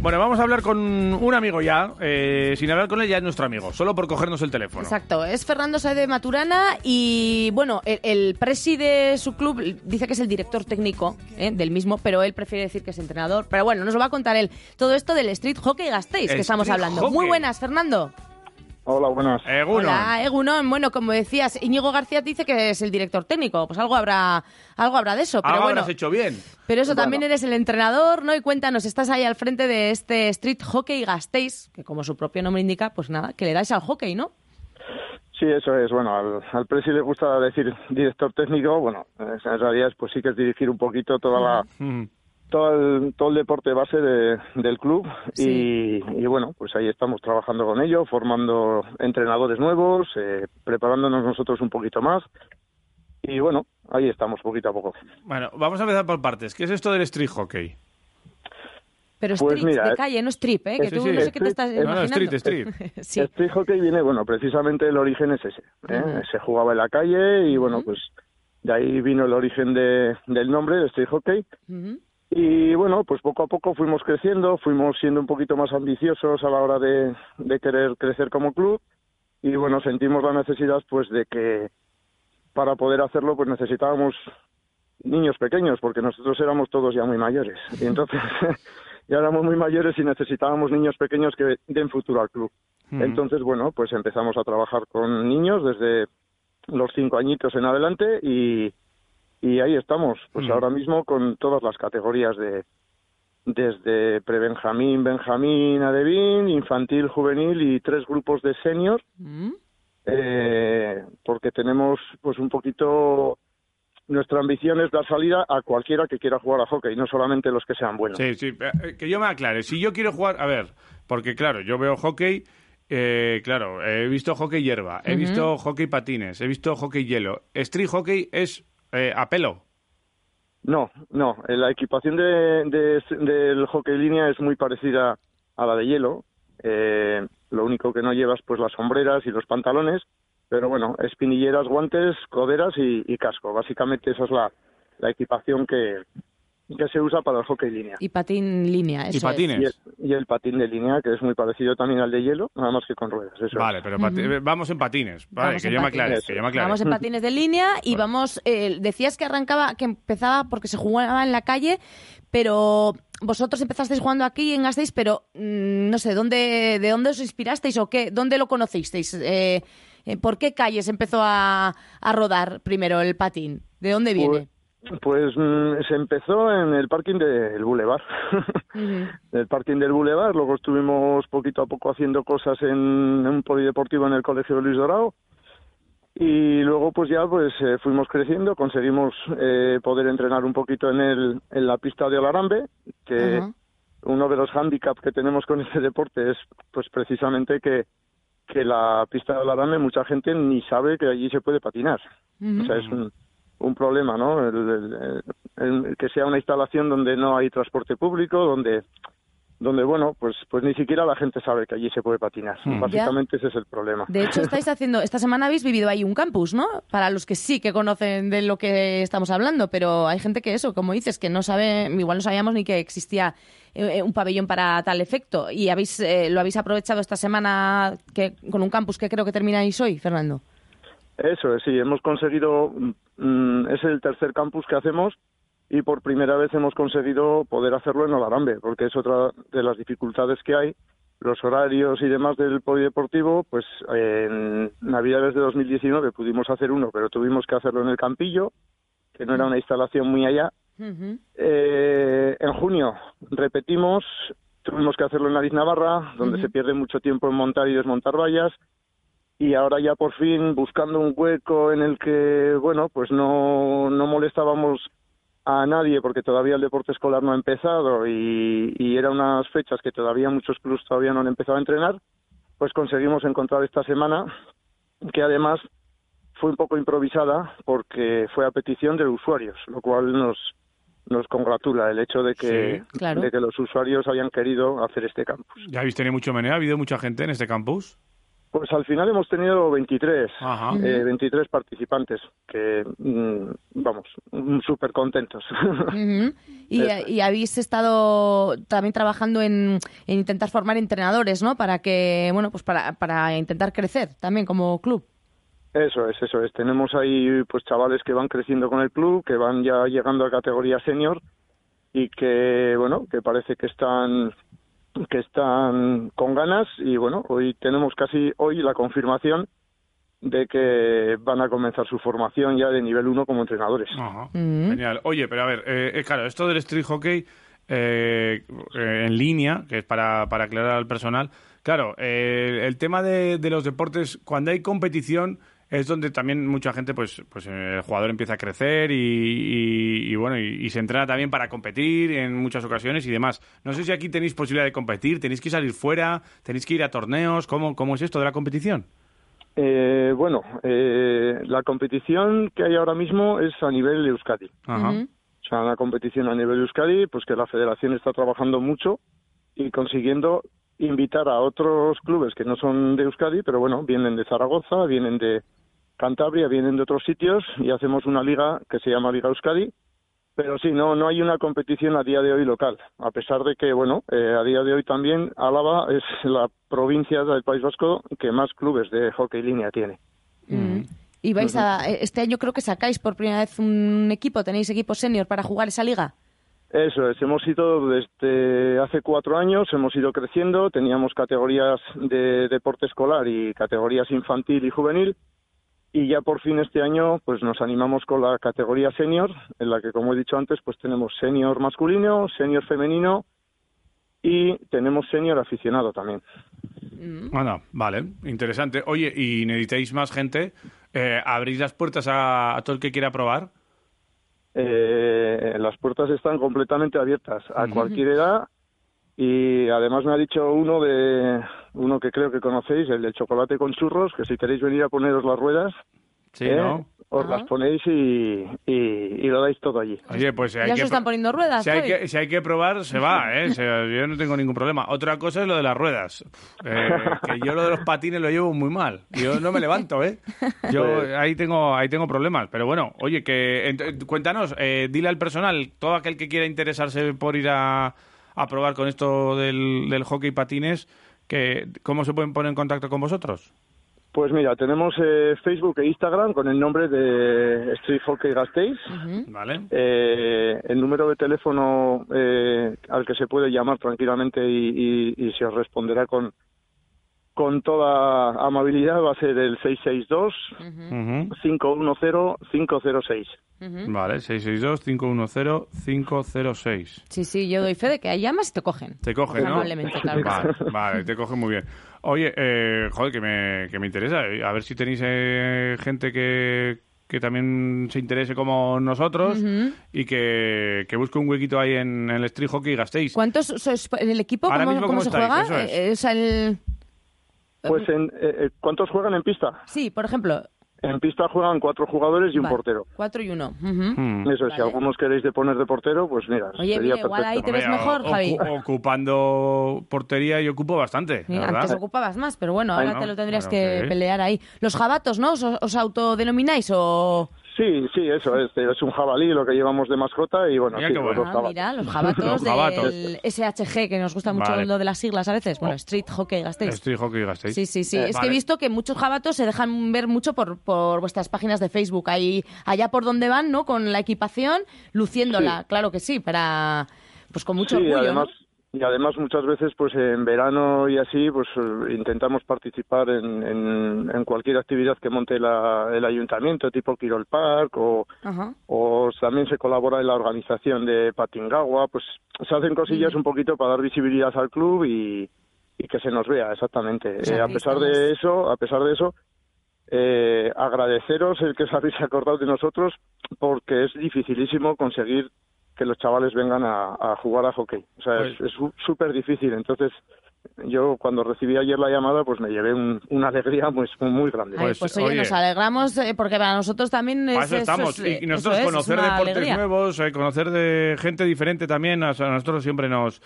Bueno, vamos a hablar con un amigo ya. eh, sin hablar con él ya es nuestro amigo, solo por cogernos el teléfono. Exacto, es Fernando Saez de Maturana y bueno, el, el presi de su club dice que es el director técnico ¿eh? del mismo, pero él prefiere decir que es entrenador. Pero bueno, nos lo va a contar él. Todo esto del Street Hockey Gasteiz que estamos hablando. hockey. Muy buenas, Fernando. Hola, buenas. Egunon. Hola, Egunon. Bueno, como decías, Íñigo García dice que es el director técnico. Pues algo habrá, algo habrá de eso. Pero Algo bueno, habrás hecho bien. pero eso también eres el entrenador, ¿no? Y cuéntanos, estás ahí al frente de este Street Hockey Gasteiz, que como su propio nombre indica, pues nada, que le dais al hockey, ¿no? Sí, eso es. Bueno, al, al presi le gusta decir director técnico. Bueno, en realidad pues sí que es dirigir un poquito toda la. Todo, el, todo el deporte base de- del club. Sí. Y, y bueno, pues ahí estamos trabajando con ello, formando entrenadores nuevos, eh, preparándonos nosotros un poquito más. Y bueno, ahí estamos poquito a poco. Bueno, vamos a empezar por partes. ¿Qué es esto del street hockey? Pero Pues street, mira, de eh, calle, no strip, ¿eh? Que sí, tú sí, no sé qué te street- estás no, no, imaginando. street, street. sí. Street hockey viene, bueno, precisamente el origen es ese. ¿eh? Se jugaba en la calle y bueno, pues de ahí vino el origen de, del nombre de street hockey. Ujú. Y bueno, pues poco a poco fuimos creciendo, fuimos siendo un poquito más ambiciosos a la hora de, de querer crecer como club. Y bueno, sentimos la necesidad pues de que para poder hacerlo pues necesitábamos niños pequeños porque nosotros éramos todos ya muy mayores. Y entonces ya éramos muy mayores y necesitábamos niños pequeños que den futuro al club. Entonces, bueno, pues empezamos a trabajar con niños desde los cinco añitos en adelante y, y ahí estamos, pues Mm. ahora mismo con todas las categorías de desde prebenjamín, benjamín, adevín, infantil, juvenil y tres grupos de senior, Mm. eh, porque tenemos pues un poquito nuestra ambición es dar salida a cualquiera que quiera jugar a hockey, no solamente los que sean buenos. Sí, sí. eh, Que yo me aclare. Si yo quiero jugar... A ver, porque claro, yo veo hockey... eh, claro, he visto hockey hierba, he visto hockey patines, he visto hockey hielo. Street hockey es eh, a pelo. No, no. eh, La equipación de, de- del hockey línea es muy parecida a la de hielo. Eh, lo único que no llevas pues las sombreras y los pantalones, pero bueno, espinilleras, guantes, coderas y, y casco. Básicamente esa es la, la equipación que, que se usa para el hockey línea. Y patín línea, eso y es. patines. Y el, y el patín de línea, que es muy parecido también al de hielo, nada más que con ruedas. Eso es. Vale, pero pati- eh, vamos en patines. Vale, Vamos que en yo me patines. aclare, que yo me aclare. Vamos en patines de línea y vamos. eh, decías que arrancaba, que empezaba porque se jugaba en la calle, pero vosotros empezasteis jugando aquí en Gasteiz, pero mm, no sé, ¿dónde, ¿de dónde os inspirasteis o qué? ¿Dónde lo conocisteis? Eh, eh, ¿Por qué calles empezó a, a rodar primero el patín? ¿De dónde viene? Pues, pues, mm, se empezó en el parking del Boulevard. El parking del Boulevard, luego estuvimos poquito a poco haciendo cosas en un polideportivo en el Colegio de Luis Dorado y luego pues ya pues eh, fuimos creciendo, conseguimos eh, poder entrenar un poquito en el en la pista de Olarambe, que uno de los hándicaps que tenemos con este deporte es pues precisamente que que la pista de Olarambe mucha gente ni sabe que allí se puede patinar. O sea, es un, un problema, ¿no? El, el- el- el que sea una instalación donde no hay transporte público, donde, donde bueno, pues, pues ni siquiera la gente sabe que allí se puede patinar. Básicamente ese es el problema. De hecho, estáis haciendo, esta semana habéis vivido ahí un campus, ¿no? Para los que sí que conocen de lo que estamos hablando, pero hay gente que eso, como dices, que no sabe, igual no sabíamos ni que existía eh, un pabellón para tal efecto. Y habéis, eh, lo habéis aprovechado esta semana que, con un campus que creo que termináis hoy, Fernando. Eso es, sí, hemos conseguido, mm, es el tercer campus que hacemos y por primera vez hemos conseguido poder hacerlo en Olarambe, porque es otra de las dificultades que hay. Los horarios y demás del polideportivo, pues en Navidades de 2019 pudimos hacer uno, pero tuvimos que hacerlo en el Campillo, que no era una instalación muy allá. Eh, en junio repetimos, tuvimos que hacerlo en Nariz Navarra, donde se pierde mucho tiempo en montar y desmontar vallas. Y ahora ya por fin buscando un hueco en el que, bueno, pues no, no molestábamos a nadie porque todavía el deporte escolar no ha empezado y, y eran unas fechas que todavía muchos clubes todavía no han empezado a entrenar, pues conseguimos encontrar esta semana que además fue un poco improvisada porque fue a petición de usuarios, lo cual nos nos congratula el hecho de que, Sí, claro. de que los usuarios hayan querido hacer este campus. ¿Ya habéis tenido mucho meneo? ¿Ha habido mucha gente en este campus? Pues al final hemos tenido 23, Ajá. eh, 23 participantes, que mm, vamos, súper contentos. Y, y habéis estado también trabajando en, en intentar formar entrenadores, ¿no? Para que, bueno, pues para, para intentar crecer también como club. Eso es, eso es. Tenemos ahí pues chavales que van creciendo con el club, que van ya llegando a categoría senior y que bueno, que parece que están que están con ganas y bueno, hoy tenemos casi hoy la confirmación de que van a comenzar su formación ya de nivel 1 como entrenadores. Ajá. Mm. Genial. Oye, pero a ver, eh, eh, claro, esto del street hockey eh, eh, en línea, que es para, para aclarar al personal, claro, eh, el tema de, de los deportes, cuando hay competición es donde también mucha gente, pues, pues eh, el jugador empieza a crecer y, y- y, bueno, y, y se entrena también para competir en muchas ocasiones y demás. No sé si aquí tenéis posibilidad de competir, tenéis que salir fuera, tenéis que ir a torneos, ¿cómo, cómo es esto de la competición? Eh, bueno, eh, la competición que hay ahora mismo es a nivel Euskadi. Ajá. O sea, una competición a nivel Euskadi, pues que la federación está trabajando mucho y consiguiendo invitar a otros clubes que no son de Euskadi, pero bueno, vienen de Zaragoza, vienen de Cantabria, vienen de otros sitios y hacemos una liga que se llama Liga Euskadi. Pero sí, no, no hay una competición a día de hoy local, a pesar de que, bueno, eh, a día de hoy también Álava es la provincia del País Vasco que más clubes de hockey línea tiene. Mm. Y vais a, este año creo que sacáis por primera vez un equipo, tenéis equipo senior para jugar esa liga. Eso es, hemos ido desde hace cuatro años, hemos ido creciendo, teníamos categorías de deporte escolar y categorías infantil y juvenil, y ya por fin este año pues nos animamos con la categoría senior, en la que como he dicho antes pues tenemos senior masculino, senior femenino y tenemos senior aficionado también. Bueno, vale, interesante. Oye, ¿y necesitáis más gente? Eh, ¿Abrís las puertas a, a todo el que quiera probar? Eh, las puertas están completamente abiertas a cualquier edad y además me ha dicho uno de uno que creo que conocéis, el del chocolate con churros, que si queréis venir a poneros las ruedas, Sí, ¿eh? ¿no? os las ponéis y, y, y lo dais todo allí. Oye, pues si hay ya que se están poniendo ruedas. Si hay, que, si hay que probar, se va, ¿eh? O sea, yo no tengo ningún problema. Otra cosa es lo de las ruedas. Eh, que yo lo de los patines lo llevo muy mal. Yo no me levanto, ¿eh? Yo Pues- ahí tengo ahí tengo problemas. Pero bueno, oye, que cuéntanos, eh, dile al personal, todo aquel que quiera interesarse por ir a, a probar con esto del, del hockey patines, que ¿cómo se pueden poner en contacto con vosotros? Pues mira, tenemos eh, Facebook e Instagram con el nombre de Street Hockey Gasteiz. ¿Vale? Eh, el número de teléfono eh, al que se puede llamar tranquilamente y, y- y se os responderá con, con toda amabilidad va a ser el 662 Ujú. 510 506. Vale, 662-510-506. Sí, sí, yo doy fe de que hay llamas y te cogen. Te coge, ¿no? Amablemente, claro Vale, vale, te coge muy bien. Oye, eh, joder, que me, que me interesa. A ver si tenéis eh, gente que, que también se interese como nosotros y que, que busque un huequito ahí en, el street hockey y gastéis. ¿Cuántos sois en el equipo? Ahora ¿Cómo, mismo, cómo ¿cómo se estáis? juega? Eso es. Eh, o sea, el... Pues en, eh, eh, ¿cuántos juegan en pista? Sí, por ejemplo. En pista juegan cuatro jugadores y un vale, portero. Cuatro y uno. Hmm. Eso es, si Vale. algunos queréis de poner de portero, pues mira, Oye, sería mira, igual ahí te ves Hombre, mejor, o- Javi. ocu- ocupando portería y ocupo bastante, Sí, la verdad. antes ocupabas más, pero bueno, ahora te lo tendrías bueno, que sí. pelear ahí. Los jabatos, ¿no? ¿Os, os autodenomináis o...? Sí, sí, eso es. Es un jabalí lo que llevamos de mascota y bueno, Mira sí, bueno. Ah, mira, los jabatos Los jabatos. del SHG, que nos gusta mucho Vale. lo de las siglas a veces. Bueno, Street Hockey Gasteiz. Street hockey y gastéis. Sí, sí, sí. Eh, es que he visto que muchos jabatos se dejan ver mucho por, por vuestras páginas de Facebook. Ahí, allá por donde van, ¿no? Con la equipación, luciéndola. Claro que sí, para... Pues con mucho Sí, orgullo, además, ¿no? Y además muchas veces, pues en verano y así, pues intentamos participar en, en, en cualquier actividad que monte la- el ayuntamiento, tipo Quirol Park, o, Ajá. o también se colabora en la organización de Patingagua, pues se hacen cosillas un poquito para dar visibilidad al club y, y que se nos vea exactamente. Eh, a pesar de eso, a pesar de eso, eh, agradeceros el que os habéis acordado de nosotros porque es dificilísimo conseguir que los chavales vengan a, a jugar a hockey. O sea, Pues- es súper difícil. Entonces, yo cuando recibí ayer la llamada, pues me llevé un- una alegría muy, muy grande. Ay, Pues, pues, oye, oye. nos alegramos eh, porque para nosotros también es, Para eso estamos. es- y, nosotros eso es, es conocer deportes alegría. nuevos, eh, conocer de gente diferente también, a, a nosotros siempre nos,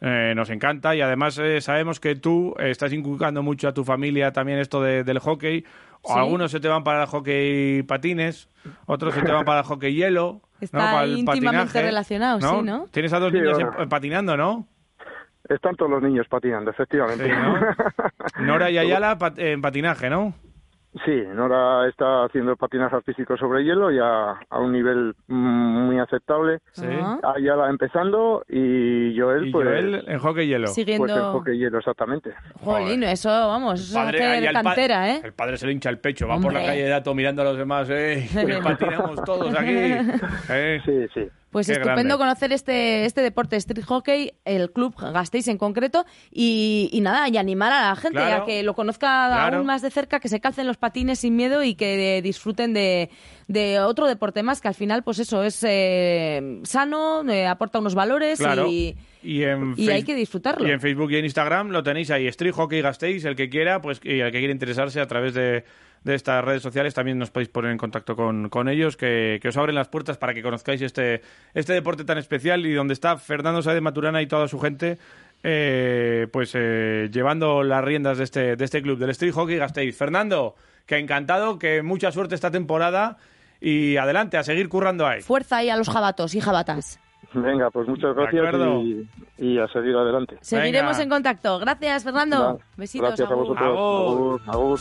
eh, nos encanta. Y además eh, sabemos que tú estás inculcando mucho a tu familia también esto de- del hockey. O Sí. Algunos se te van para el hockey patines, otros se te van para el hockey hielo. Está ¿no? íntimamente patinaje, relacionado, sí, ¿no? Tienes a dos Sí, niños bueno. patinando, ¿no? Están todos los niños patinando, efectivamente. Sí, ¿no? Nora y Ayala pat- en patinaje, ¿no? Sí, Nora está haciendo patinaje artístico sobre hielo ya a un nivel mm, muy aceptable. Sí. Ajá. Ayala empezando y Joel, Y pues, Joel en hockey hielo. Siguiendo. pues en hockey hielo, exactamente. Jolín, eso, vamos, eso es Padre, pa- cantera, ¿eh? El padre se le hincha el pecho, va por la calle de dato mirando a los demás, ¿eh? Que patinamos todos aquí. ¿eh? Sí, sí. Pues Qué estupendo grande. conocer este, este deporte street hockey, el club Gasteiz en concreto, y, y nada, y animar a la gente Claro. a que lo conozca Claro. aún más de cerca, que se calcen los patines sin miedo y que disfruten de, de otro deporte más, que al final, pues eso, es eh, sano, eh, aporta unos valores Claro. y... Y, en y Face- hay que disfrutarlo. Y en Facebook y en Instagram lo tenéis ahí, Street Hockey Gastéis, el que quiera, pues y el que quiera interesarse a través de, de estas redes sociales, también nos podéis poner en contacto con, con ellos, que, que os abren las puertas para que conozcáis este, este deporte tan especial y donde está Fernando Sáez Maturana y toda su gente, eh, pues eh, llevando las riendas de este, de este club, del Street Hockey Gasteiz. Fernando, que encantado, que mucha suerte esta temporada y adelante, a seguir currando ahí. Fuerza ahí a los jabatos y jabatas. Venga, pues muchas gracias y, y a seguir adelante. Seguiremos Venga. en contacto. Gracias, Fernando. Besitos. Gracias a vosotros. Agur. Agur, agur.